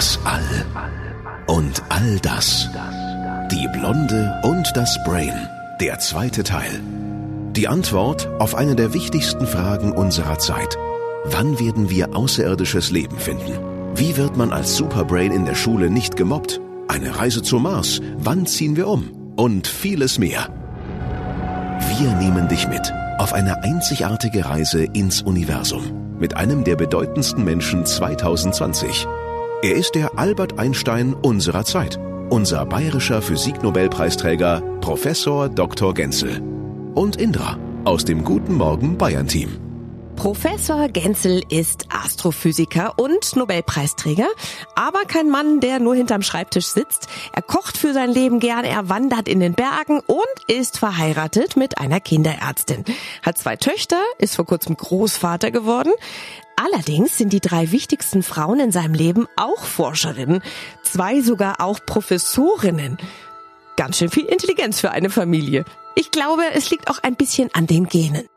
Das All und all das. Die Blonde und das Brain. Der zweite Teil. Die Antwort auf eine der wichtigsten Fragen unserer Zeit. Wann werden wir außerirdisches Leben finden? Wie wird man als Superbrain in der Schule nicht gemobbt? Eine Reise zum Mars? Wann ziehen wir um? Und vieles mehr. Wir nehmen dich mit auf eine einzigartige Reise ins Universum mit einem der bedeutendsten Menschen 2020. Er ist der Albert Einstein unserer Zeit, unser bayerischer Physiknobelpreisträger Professor Dr. Genzel und Indra aus dem Guten Morgen Bayern Team. Professor Genzel ist Astrophysiker und Nobelpreisträger, aber kein Mann, der nur hinterm Schreibtisch sitzt. Er kocht für sein Leben gern, er wandert in den Bergen und ist verheiratet mit einer Kinderärztin. Hat zwei Töchter, ist vor kurzem Großvater geworden. Allerdings sind die drei wichtigsten Frauen in seinem Leben auch Forscherinnen, zwei sogar auch Professorinnen. Ganz schön viel Intelligenz für eine Familie. Ich glaube, es liegt auch ein bisschen an den Genen.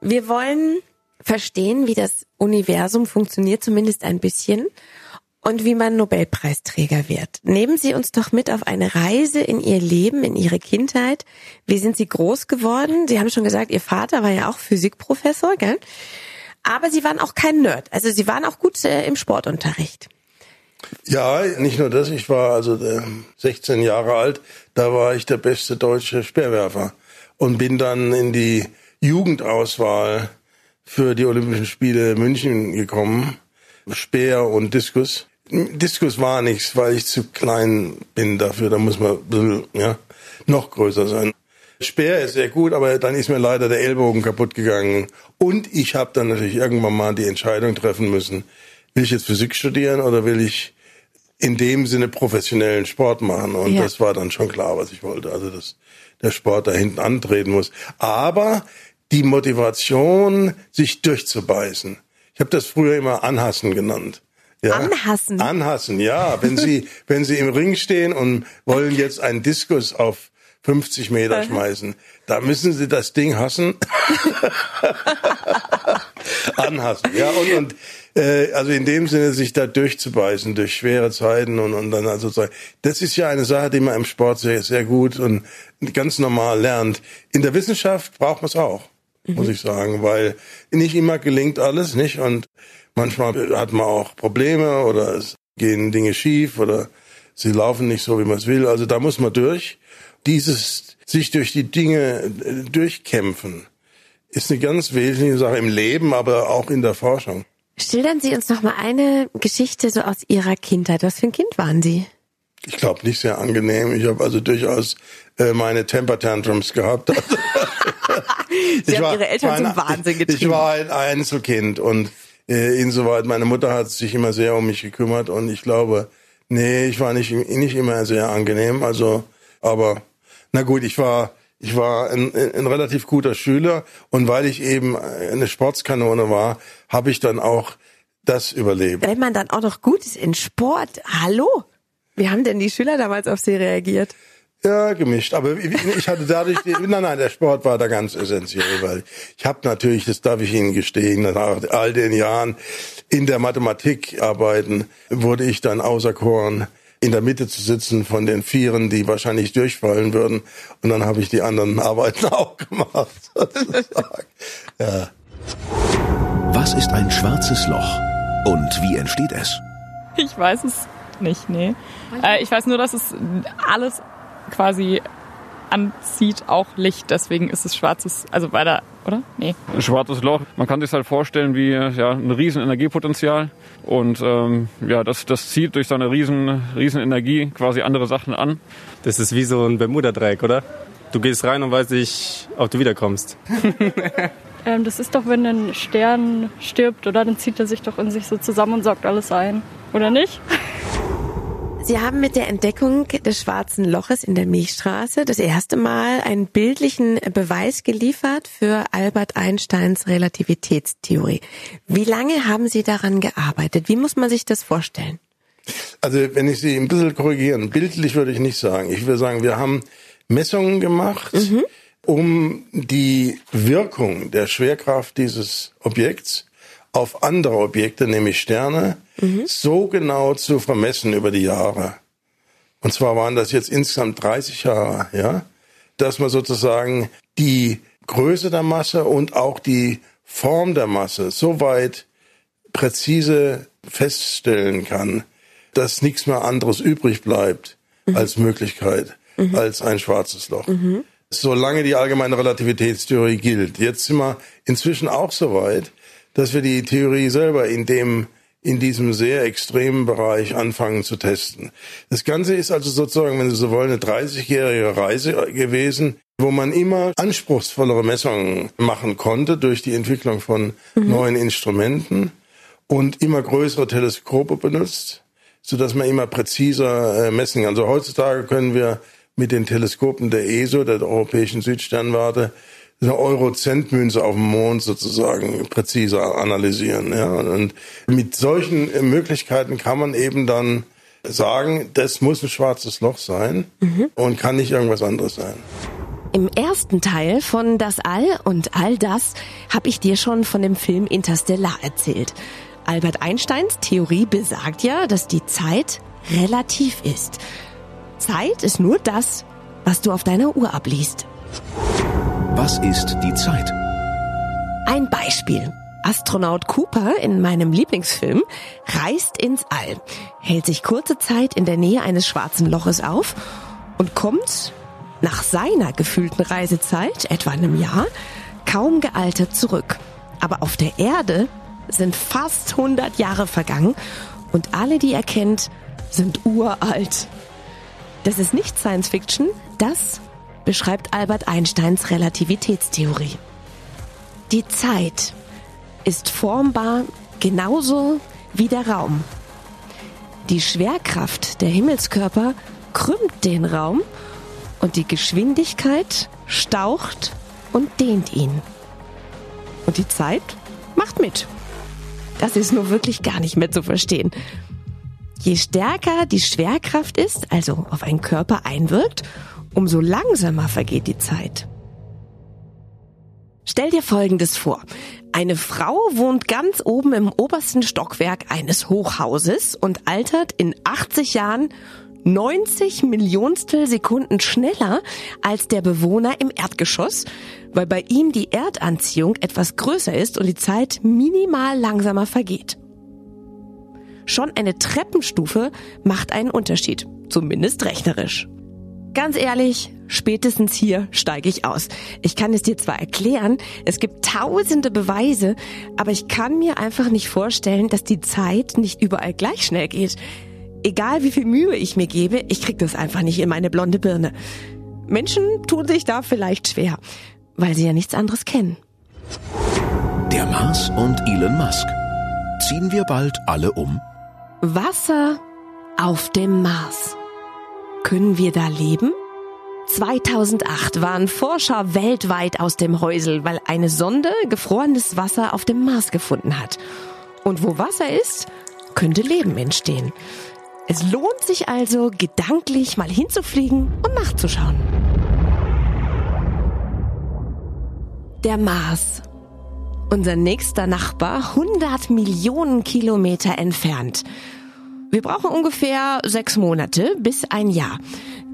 Wir wollen verstehen, wie das Universum funktioniert, zumindest ein bisschen, und wie man Nobelpreisträger wird. Nehmen Sie uns doch mit auf eine Reise in Ihr Leben, in Ihre Kindheit. Wie sind Sie groß geworden? Sie haben schon gesagt, Ihr Vater war ja auch Physikprofessor, gell? Aber Sie waren auch kein Nerd. Also Sie waren auch gut äh, im Sportunterricht. Ja, nicht nur das. Ich war also äh, 16 Jahre alt. Da war ich der beste deutsche Speerwerfer und bin dann in die Jugendauswahl für die Olympischen Spiele München gekommen. Speer und Diskus. Diskus war nichts, weil ich zu klein bin dafür. Da muss man ja, noch größer sein. Speer ist sehr gut, aber dann ist mir leider der Ellbogen kaputt gegangen. Und ich habe dann natürlich irgendwann mal die Entscheidung treffen müssen, will ich jetzt Physik studieren oder will ich in dem Sinne professionellen Sport machen? Und ja. das war dann schon klar, was ich wollte. Also, dass der Sport da hinten antreten muss. Aber die Motivation, sich durchzubeißen. Ich habe das früher immer Anhassen genannt. Ja, anhassen. Anhassen, ja. Wenn Sie, wenn Sie im Ring stehen und wollen jetzt einen Diskus auf 50 Meter schmeißen, da müssen Sie das Ding hassen. anhassen, ja. Und, und äh, also in dem Sinne, sich da durchzubeißen durch schwere Zeiten und, und dann also das ist ja eine Sache, die man im Sport sehr, sehr gut und ganz normal lernt. In der Wissenschaft braucht man es auch muss ich sagen, weil nicht immer gelingt alles, nicht? Und manchmal hat man auch Probleme oder es gehen Dinge schief oder sie laufen nicht so, wie man es will. Also da muss man durch. Dieses sich durch die Dinge äh, durchkämpfen ist eine ganz wesentliche Sache im Leben, aber auch in der Forschung. Schildern Sie uns noch mal eine Geschichte so aus Ihrer Kindheit. Was für ein Kind waren Sie? Ich glaube nicht sehr angenehm. Ich habe also durchaus äh, meine Temper Tantrums gehabt. Sie ich haben war, Ihre Eltern zum Wahnsinn getrieben. Ich war ein Einzelkind und äh, insoweit meine Mutter hat sich immer sehr um mich gekümmert und ich glaube, nee, ich war nicht nicht immer sehr angenehm. Also, aber na gut, ich war ich war ein, ein relativ guter Schüler und weil ich eben eine Sportskanone war, habe ich dann auch das überlebt. Wenn man dann auch noch gut ist in Sport, hallo? Wie haben denn die Schüler damals auf Sie reagiert? Ja, gemischt. Aber ich hatte dadurch, nein, nein, der Sport war da ganz essentiell, weil ich habe natürlich, das darf ich Ihnen gestehen, nach all den Jahren in der Mathematik arbeiten, wurde ich dann auserkoren, in der Mitte zu sitzen von den Vieren, die wahrscheinlich durchfallen würden. Und dann habe ich die anderen Arbeiten auch gemacht. ja. Was ist ein schwarzes Loch und wie entsteht es? Ich weiß es nicht, nee. Äh, ich weiß nur, dass es alles quasi anzieht, auch Licht. Deswegen ist es schwarzes, also weiter, oder? Nee. Ein schwarzes Loch, man kann sich halt vorstellen wie ja, ein riesen Energiepotenzial. Und ähm, ja, das, das zieht durch seine riesen, riesen Energie quasi andere Sachen an. Das ist wie so ein Bermuda-Dreieck, oder? Du gehst rein und weißt nicht, ob du wiederkommst. ähm, das ist doch, wenn ein Stern stirbt, oder? Dann zieht er sich doch in sich so zusammen und saugt alles ein. Oder nicht? Sie haben mit der Entdeckung des schwarzen Loches in der Milchstraße das erste Mal einen bildlichen Beweis geliefert für Albert Einsteins Relativitätstheorie. Wie lange haben Sie daran gearbeitet? Wie muss man sich das vorstellen? Also wenn ich Sie ein bisschen korrigieren, bildlich würde ich nicht sagen. Ich würde sagen, wir haben Messungen gemacht, mhm. um die Wirkung der Schwerkraft dieses Objekts auf andere Objekte, nämlich Sterne, mhm. so genau zu vermessen über die Jahre. Und zwar waren das jetzt insgesamt 30 Jahre, ja, dass man sozusagen die Größe der Masse und auch die Form der Masse so weit präzise feststellen kann, dass nichts mehr anderes übrig bleibt mhm. als Möglichkeit, mhm. als ein schwarzes Loch. Mhm. Solange die allgemeine Relativitätstheorie gilt. Jetzt sind wir inzwischen auch so weit, dass wir die Theorie selber in dem in diesem sehr extremen Bereich anfangen zu testen. Das Ganze ist also sozusagen, wenn Sie so wollen, eine 30-jährige Reise gewesen, wo man immer anspruchsvollere Messungen machen konnte durch die Entwicklung von mhm. neuen Instrumenten und immer größere Teleskope benutzt, so dass man immer präziser äh, messen kann. Also heutzutage können wir mit den Teleskopen der ESO, der Europäischen Südsternwarte, eine Eurozentmünze auf dem Mond sozusagen präziser analysieren. Ja. Und mit solchen Möglichkeiten kann man eben dann sagen, das muss ein schwarzes Loch sein mhm. und kann nicht irgendwas anderes sein. Im ersten Teil von Das All und all das habe ich dir schon von dem Film Interstellar erzählt. Albert Einsteins Theorie besagt ja, dass die Zeit relativ ist. Zeit ist nur das, was du auf deiner Uhr abliest. Was ist die Zeit? Ein Beispiel. Astronaut Cooper in meinem Lieblingsfilm reist ins All, hält sich kurze Zeit in der Nähe eines schwarzen Loches auf und kommt nach seiner gefühlten Reisezeit, etwa einem Jahr, kaum gealtert zurück. Aber auf der Erde sind fast 100 Jahre vergangen und alle, die er kennt, sind uralt. Das ist nicht Science Fiction, das beschreibt Albert Einsteins Relativitätstheorie. Die Zeit ist formbar genauso wie der Raum. Die Schwerkraft der Himmelskörper krümmt den Raum und die Geschwindigkeit staucht und dehnt ihn. Und die Zeit macht mit. Das ist nur wirklich gar nicht mehr zu verstehen. Je stärker die Schwerkraft ist, also auf einen Körper einwirkt, umso langsamer vergeht die Zeit. Stell dir Folgendes vor. Eine Frau wohnt ganz oben im obersten Stockwerk eines Hochhauses und altert in 80 Jahren 90 Millionstel Sekunden schneller als der Bewohner im Erdgeschoss, weil bei ihm die Erdanziehung etwas größer ist und die Zeit minimal langsamer vergeht. Schon eine Treppenstufe macht einen Unterschied, zumindest rechnerisch. Ganz ehrlich, spätestens hier steige ich aus. Ich kann es dir zwar erklären, es gibt tausende Beweise, aber ich kann mir einfach nicht vorstellen, dass die Zeit nicht überall gleich schnell geht. Egal wie viel Mühe ich mir gebe, ich krieg das einfach nicht in meine blonde Birne. Menschen tun sich da vielleicht schwer, weil sie ja nichts anderes kennen. Der Mars und Elon Musk. Ziehen wir bald alle um? Wasser auf dem Mars. Können wir da leben? 2008 waren Forscher weltweit aus dem Häusel, weil eine Sonde gefrorenes Wasser auf dem Mars gefunden hat. Und wo Wasser ist, könnte Leben entstehen. Es lohnt sich also, gedanklich mal hinzufliegen und nachzuschauen. Der Mars. Unser nächster Nachbar, 100 Millionen Kilometer entfernt. Wir brauchen ungefähr sechs Monate bis ein Jahr.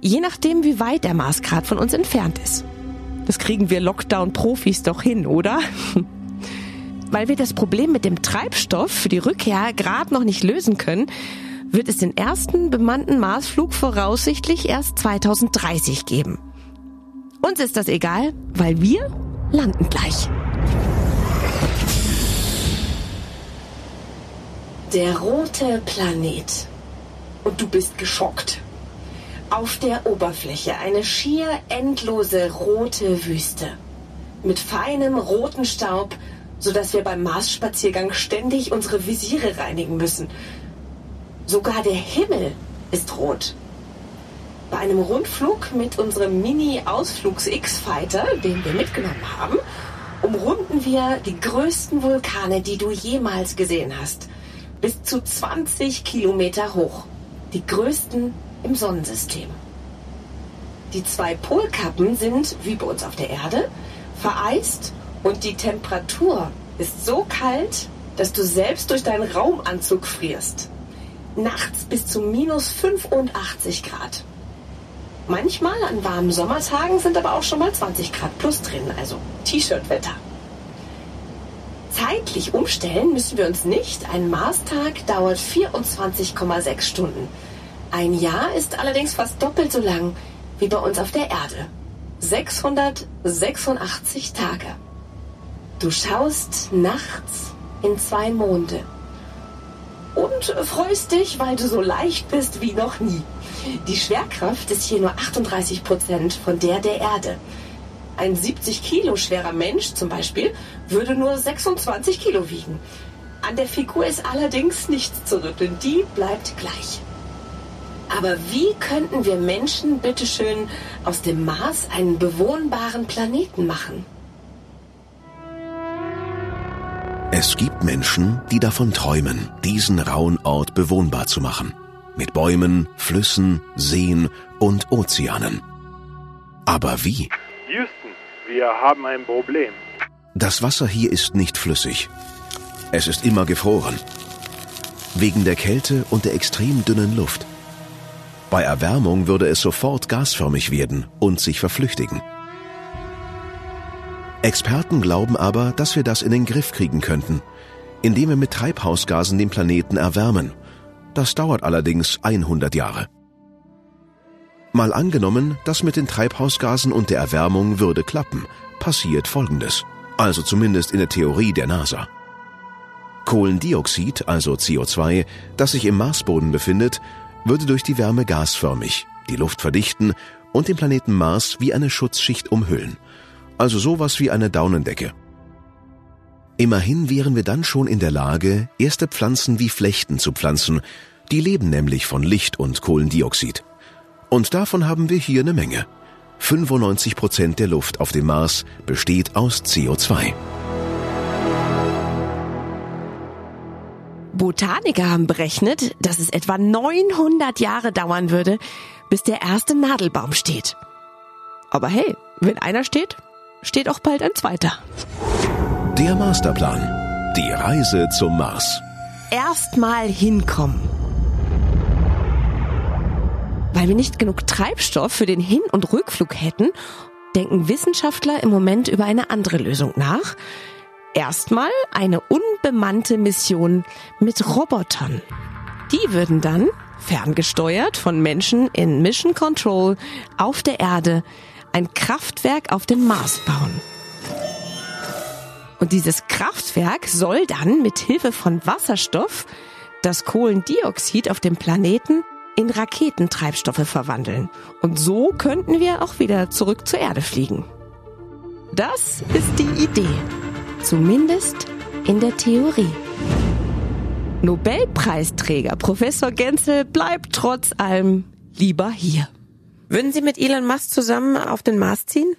Je nachdem, wie weit der Marsgrad von uns entfernt ist. Das kriegen wir Lockdown-Profis doch hin, oder? Weil wir das Problem mit dem Treibstoff für die Rückkehr gerade noch nicht lösen können, wird es den ersten bemannten Marsflug voraussichtlich erst 2030 geben. Uns ist das egal, weil wir landen gleich. Der rote Planet. Und du bist geschockt. Auf der Oberfläche eine schier endlose rote Wüste. Mit feinem roten Staub, sodass wir beim Marsspaziergang ständig unsere Visiere reinigen müssen. Sogar der Himmel ist rot. Bei einem Rundflug mit unserem Mini-Ausflugs-X-Fighter, den wir mitgenommen haben, umrunden wir die größten Vulkane, die du jemals gesehen hast bis zu 20 Kilometer hoch. Die größten im Sonnensystem. Die zwei Polkappen sind, wie bei uns auf der Erde, vereist und die Temperatur ist so kalt, dass du selbst durch deinen Raumanzug frierst. Nachts bis zu minus 85 Grad. Manchmal an warmen Sommertagen sind aber auch schon mal 20 Grad plus drin, also T-Shirt-Wetter. Zeitlich umstellen müssen wir uns nicht. Ein Marstag dauert 24,6 Stunden. Ein Jahr ist allerdings fast doppelt so lang wie bei uns auf der Erde. 686 Tage. Du schaust nachts in zwei Monde und freust dich, weil du so leicht bist wie noch nie. Die Schwerkraft ist hier nur 38 Prozent von der der Erde. Ein 70 Kilo schwerer Mensch zum Beispiel würde nur 26 Kilo wiegen. An der Figur ist allerdings nichts zu rütteln, die bleibt gleich. Aber wie könnten wir Menschen bitteschön aus dem Mars einen bewohnbaren Planeten machen? Es gibt Menschen, die davon träumen, diesen rauen Ort bewohnbar zu machen. Mit Bäumen, Flüssen, Seen und Ozeanen. Aber wie? Wir haben ein Problem. Das Wasser hier ist nicht flüssig. Es ist immer gefroren. Wegen der Kälte und der extrem dünnen Luft. Bei Erwärmung würde es sofort gasförmig werden und sich verflüchtigen. Experten glauben aber, dass wir das in den Griff kriegen könnten, indem wir mit Treibhausgasen den Planeten erwärmen. Das dauert allerdings 100 Jahre. Mal angenommen, das mit den Treibhausgasen und der Erwärmung würde klappen, passiert Folgendes. Also zumindest in der Theorie der NASA. Kohlendioxid, also CO2, das sich im Marsboden befindet, würde durch die Wärme gasförmig, die Luft verdichten und den Planeten Mars wie eine Schutzschicht umhüllen also sowas wie eine Daunendecke. Immerhin wären wir dann schon in der Lage, erste Pflanzen wie Flechten zu pflanzen, die leben nämlich von Licht und Kohlendioxid. Und davon haben wir hier eine Menge. 95 Prozent der Luft auf dem Mars besteht aus CO2. Botaniker haben berechnet, dass es etwa 900 Jahre dauern würde, bis der erste Nadelbaum steht. Aber hey, wenn einer steht, steht auch bald ein zweiter. Der Masterplan. Die Reise zum Mars. Erstmal hinkommen. Weil wir nicht genug Treibstoff für den Hin- und Rückflug hätten, denken Wissenschaftler im Moment über eine andere Lösung nach. Erstmal eine unbemannte Mission mit Robotern. Die würden dann, ferngesteuert von Menschen in Mission Control, auf der Erde ein Kraftwerk auf dem Mars bauen. Und dieses Kraftwerk soll dann mit Hilfe von Wasserstoff das Kohlendioxid auf dem Planeten in Raketentreibstoffe verwandeln. Und so könnten wir auch wieder zurück zur Erde fliegen. Das ist die Idee. Zumindest in der Theorie. Nobelpreisträger Professor Genzel bleibt trotz allem lieber hier. Würden Sie mit Elon Musk zusammen auf den Mars ziehen?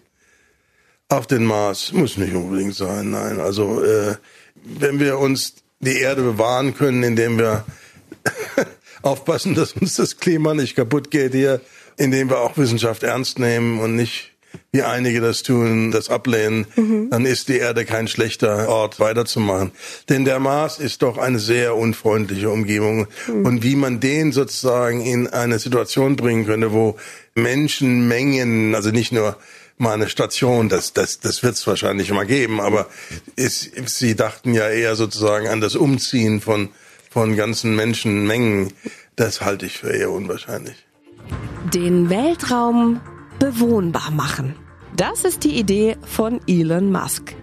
Auf den Mars muss nicht unbedingt sein, nein. Also äh, wenn wir uns die Erde bewahren können, indem wir aufpassen, dass uns das Klima nicht kaputt geht hier, indem wir auch Wissenschaft ernst nehmen und nicht wie einige das tun, das ablehnen, mhm. dann ist die Erde kein schlechter Ort weiterzumachen. Denn der Mars ist doch eine sehr unfreundliche Umgebung. Mhm. Und wie man den sozusagen in eine Situation bringen könnte, wo Menschenmengen, also nicht nur mal eine Station, das, das, das wird es wahrscheinlich mal geben, aber ist, sie dachten ja eher sozusagen an das Umziehen von, von ganzen Menschenmengen. Das halte ich für eher unwahrscheinlich. Den Weltraum bewohnbar machen. Das ist die Idee von Elon Musk.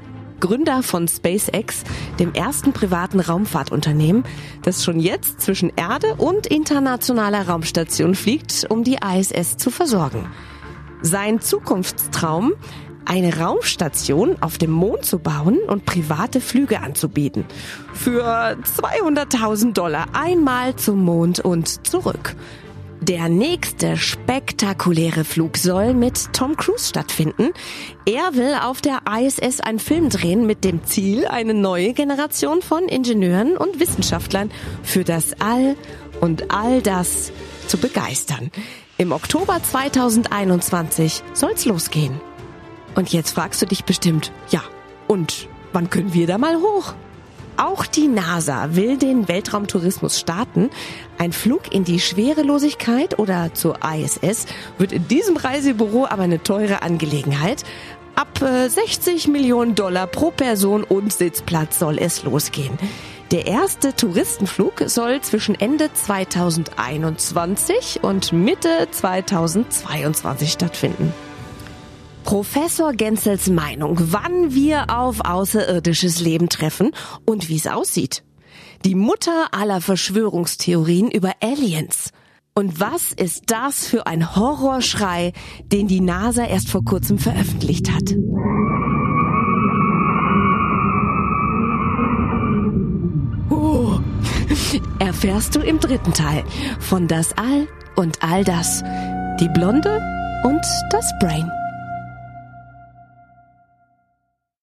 Gründer von SpaceX, dem ersten privaten Raumfahrtunternehmen, das schon jetzt zwischen Erde und internationaler Raumstation fliegt, um die ISS zu versorgen. Sein Zukunftstraum, eine Raumstation auf dem Mond zu bauen und private Flüge anzubieten. Für 200.000 Dollar einmal zum Mond und zurück. Der nächste spektakuläre Flug soll mit Tom Cruise stattfinden. Er will auf der ISS einen Film drehen mit dem Ziel, eine neue Generation von Ingenieuren und Wissenschaftlern für das All und all das zu begeistern. Im Oktober 2021 soll's losgehen. Und jetzt fragst du dich bestimmt, ja, und wann können wir da mal hoch? Auch die NASA will den Weltraumtourismus starten. Ein Flug in die Schwerelosigkeit oder zur ISS wird in diesem Reisebüro aber eine teure Angelegenheit. Ab 60 äh, Millionen Dollar pro Person und Sitzplatz soll es losgehen. Der erste Touristenflug soll zwischen Ende 2021 und Mitte 2022 stattfinden. Professor Gensels Meinung, wann wir auf außerirdisches Leben treffen und wie es aussieht. Die Mutter aller Verschwörungstheorien über Aliens. Und was ist das für ein Horrorschrei, den die NASA erst vor kurzem veröffentlicht hat? Oh, erfährst du im dritten Teil von Das All und all das, die Blonde und das Brain.